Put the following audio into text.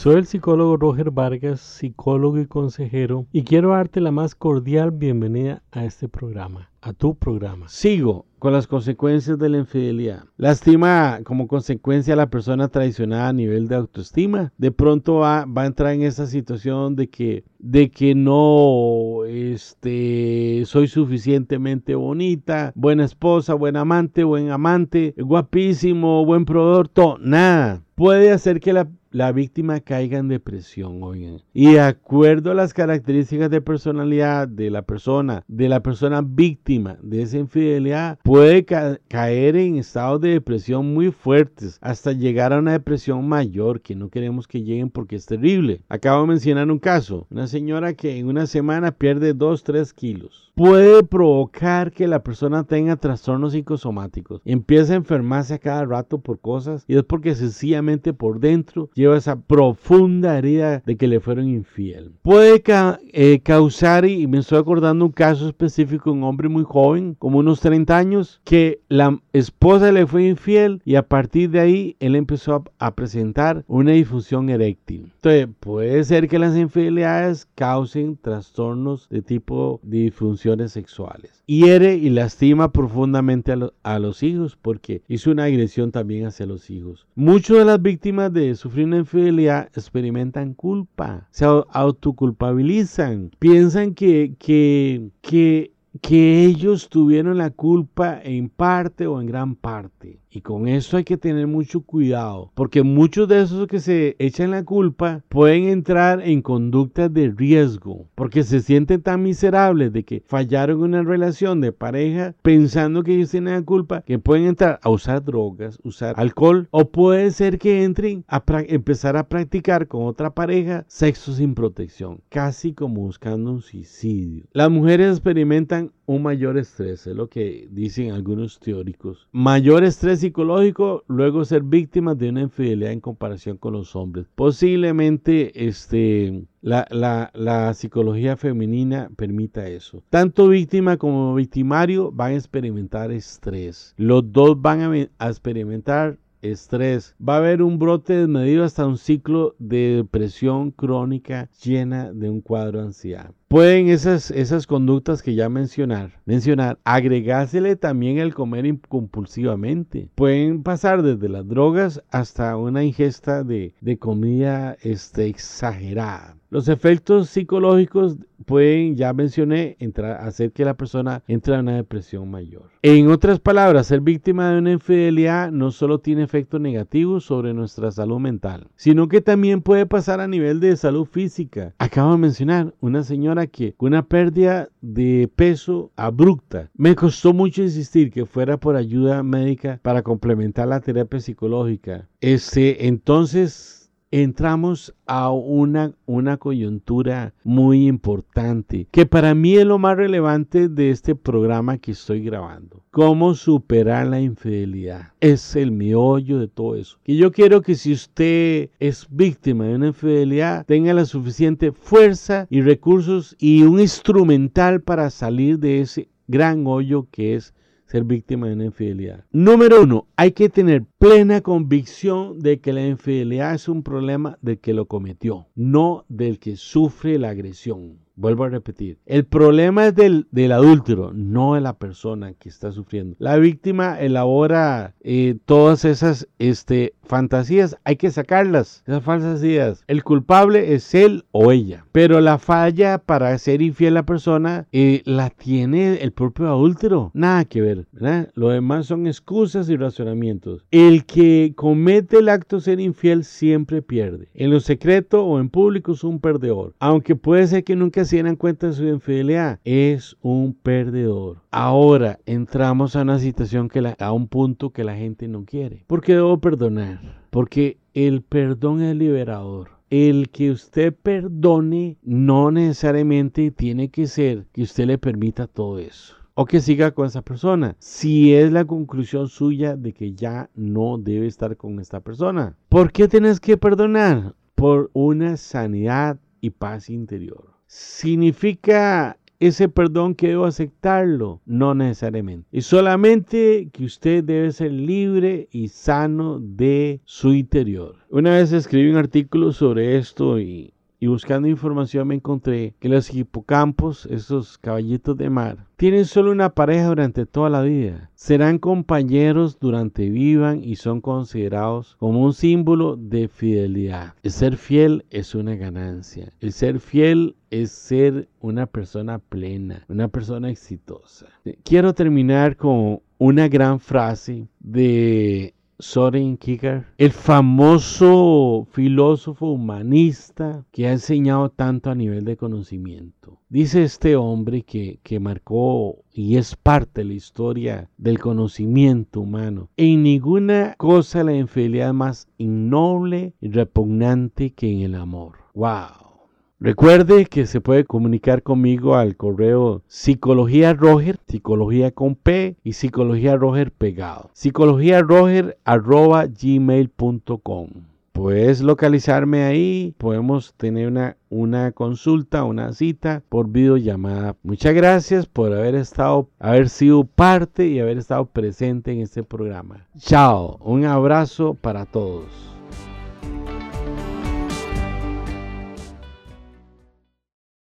Soy el psicólogo Roger Vargas, psicólogo y consejero, y quiero darte la más cordial bienvenida a este programa, a tu programa. Sigo con las consecuencias de la infidelidad. Lastima como consecuencia a la persona traicionada a nivel de autoestima. De pronto va, va a entrar en esa situación de que, de que no este, soy suficientemente bonita, buena esposa, buen amante, buen amante, guapísimo, buen proveedor, todo, nada. Puede hacer que la la víctima caiga en depresión, oigan. Y de acuerdo a las características de personalidad de la persona, de la persona víctima de esa infidelidad, puede caer en estados de depresión muy fuertes, hasta llegar a una depresión mayor, que no queremos que lleguen porque es terrible. Acabo de mencionar un caso, una señora que en una semana pierde 2, 3 kilos puede provocar que la persona tenga trastornos psicosomáticos. Empieza a enfermarse a cada rato por cosas y es porque sencillamente por dentro lleva esa profunda herida de que le fueron infiel. Puede eh, causar, y me estoy acordando un caso específico, un hombre muy joven, como unos 30 años, que la esposa le fue infiel y a partir de ahí él empezó a, a presentar una disfunción eréctil. Entonces puede ser que las infidelidades causen trastornos de tipo de disfunción sexuales. Hiere y lastima profundamente a, los hijos porque hizo una agresión también hacia los hijos. Muchas de las víctimas de sufrir una infidelidad experimentan culpa, se autoculpabilizan, piensan que, que, que que ellos tuvieron la culpa en parte o en gran parte. Y con eso hay que tener mucho cuidado, porque muchos de esos que se echan la culpa pueden entrar en conductas de riesgo, porque se sienten tan miserables de que fallaron en una relación de pareja pensando que ellos tienen la culpa, que pueden entrar a usar drogas, usar alcohol, o puede ser que entren a empezar a practicar con otra pareja sexo sin protección, casi como buscando un suicidio. Las mujeres experimentan un mayor estrés, es lo que dicen algunos teóricos. Mayor estrés psicológico, luego ser víctimas de una infidelidad en comparación con los hombres. Posiblemente este, la, la, psicología femenina permita eso. Tanto víctima como victimario van a experimentar estrés. Los dos van a, experimentar estrés. Va a haber un brote desmedido hasta un ciclo de depresión crónica llena de un cuadro ansiedad. Pueden esas, esas conductas que ya mencionar, mencionar, agregársele también el comer compulsivamente. Pueden pasar desde las drogas hasta una ingesta de, de comida este, exagerada. Los efectos psicológicos pueden, ya mencioné, entrar, hacer que la persona entre en una depresión mayor. En otras palabras, ser víctima de una infidelidad no solo tiene efectos negativos sobre nuestra salud mental, sino que también puede pasar a nivel de salud física. Acabo de mencionar una señora que una pérdida de peso abrupta. Me costó mucho insistir que fuera por ayuda médica para complementar la terapia psicológica. Este, entonces entramos a una, una coyuntura muy importante, que para mí es lo más relevante de este programa que estoy grabando. Cómo superar la infidelidad. Es el meollo de todo eso. Y yo quiero que si usted es víctima de una infidelidad, tenga la suficiente fuerza y recursos y un instrumental para salir de ese gran hoyo que es ser víctima de una infidelidad. Número uno, hay que tener plena convicción de que la infidelidad es un problema del que lo cometió, no del que sufre la agresión. Vuelvo a repetir, el problema es del, del adúltero, no de la persona que está sufriendo. La víctima elabora eh, todas esas este, fantasías, hay que sacarlas, esas falsas ideas. El culpable es él o ella, pero la falla para ser infiel a la persona eh, la tiene el propio adúltero, nada que ver. Lo demás son excusas y razonamientos. El que comete el acto de ser infiel siempre pierde. En lo secreto o en público es un perdedor, aunque puede ser que nunca se en cuenta de su infidelidad, es un perdedor. Ahora entramos a una situación que a un punto que la gente no quiere. ¿Por qué debo perdonar? Porque el perdón es liberador. El que usted perdone no necesariamente tiene que ser que usted le permita todo eso o que siga con esa persona. Si es la conclusión suya de que ya no debe estar con esta persona. ¿Por qué tienes que perdonar? Por una sanidad y paz interior significa ese perdón que debo aceptarlo? No necesariamente. Y solamente que usted debe ser libre y sano de su interior. Una vez escribí un artículo sobre esto y y buscando información me encontré que los hipocampos, esos caballitos de mar, tienen solo una pareja durante toda la vida. Serán compañeros durante vivan y son considerados como un símbolo de fidelidad. El ser fiel es una ganancia. El ser fiel es ser una persona plena, una persona exitosa. Quiero terminar con una gran frase de Soren Kierkegaard, el famoso filósofo humanista que ha enseñado tanto a nivel de conocimiento. Dice este hombre que, que marcó y es parte de la historia del conocimiento humano. En ninguna cosa la infidelidad más innoble y repugnante que en el amor. ¡Wow! Recuerde que se puede comunicar conmigo al correo psicología roger, psicología con P y psicología roger pegado. Psicología roger arroba gmail.com. Puedes localizarme ahí, podemos tener una, una consulta, una cita por videollamada. Muchas gracias por haber estado, haber sido parte y haber estado presente en este programa. Chao, un abrazo para todos.